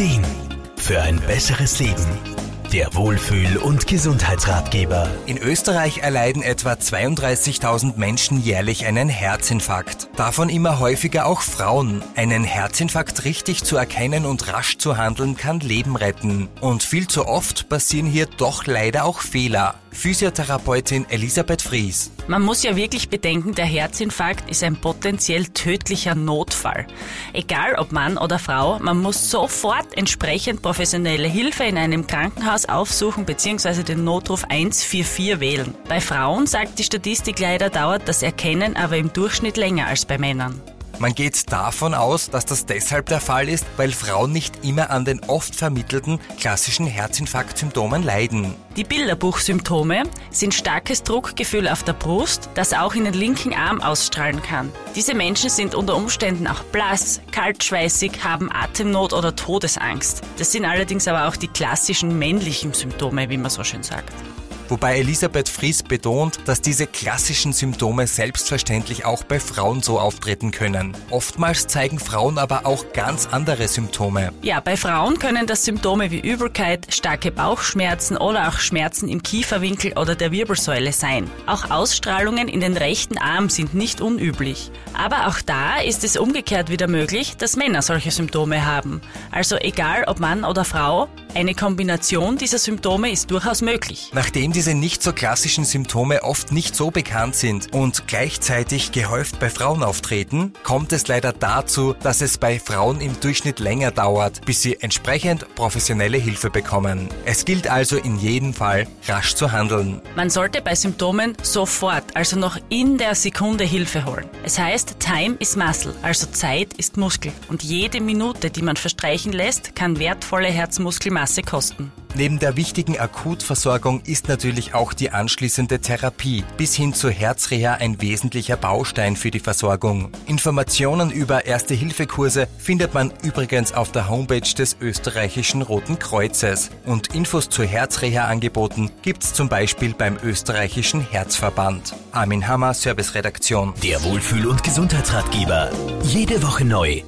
Ideen für ein besseres Leben. Der Wohlfühl- und Gesundheitsratgeber. In Österreich erleiden etwa 32.000 Menschen jährlich einen Herzinfarkt. Davon immer häufiger auch Frauen. Einen Herzinfarkt richtig zu erkennen und rasch zu handeln kann Leben retten. Und viel zu oft passieren hier doch leider auch Fehler. Physiotherapeutin Elisabeth Fries. Man muss ja wirklich bedenken, der Herzinfarkt ist ein potenziell tödlicher Notfall. Egal ob Mann oder Frau, man muss sofort entsprechend professionelle Hilfe in einem Krankenhaus aufsuchen bzw. den Notruf 144 wählen. Bei Frauen, sagt die Statistik leider, dauert das Erkennen aber im Durchschnitt länger als bei Männern. Man geht davon aus, dass das deshalb der Fall ist, weil Frauen nicht immer an den oft vermittelten klassischen Herzinfarktsymptomen leiden. Die Bilderbuchsymptome sind starkes Druckgefühl auf der Brust, das auch in den linken Arm ausstrahlen kann. Diese Menschen sind unter Umständen auch blass, kaltschweißig, haben Atemnot oder Todesangst. Das sind allerdings aber auch die klassischen männlichen Symptome, wie man so schön sagt wobei Elisabeth Fries betont, dass diese klassischen Symptome selbstverständlich auch bei Frauen so auftreten können. Oftmals zeigen Frauen aber auch ganz andere Symptome. Ja, bei Frauen können das Symptome wie Übelkeit, starke Bauchschmerzen oder auch Schmerzen im Kieferwinkel oder der Wirbelsäule sein. Auch Ausstrahlungen in den rechten Arm sind nicht unüblich. Aber auch da ist es umgekehrt wieder möglich, dass Männer solche Symptome haben. Also egal ob Mann oder Frau, eine Kombination dieser Symptome ist durchaus möglich. Nachdem diese nicht so klassischen Symptome oft nicht so bekannt sind und gleichzeitig gehäuft bei Frauen auftreten, kommt es leider dazu, dass es bei Frauen im Durchschnitt länger dauert, bis sie entsprechend professionelle Hilfe bekommen. Es gilt also in jedem Fall, rasch zu handeln. Man sollte bei Symptomen sofort, also noch in der Sekunde Hilfe holen. Es heißt, Time is Muscle, also Zeit ist Muskel. Und jede Minute, die man verstreichen lässt, kann wertvolle Herzmuskelmasse Masse kosten. Neben der wichtigen Akutversorgung ist natürlich auch die anschließende Therapie bis hin zur Herzreha ein wesentlicher Baustein für die Versorgung. Informationen über Erste-Hilfe-Kurse findet man übrigens auf der Homepage des österreichischen Roten Kreuzes. Und Infos zu Herzreha-Angeboten gibt's zum Beispiel beim österreichischen Herzverband. Armin Hammer, Serviceredaktion. Der Wohlfühl- und Gesundheitsratgeber. Jede Woche neu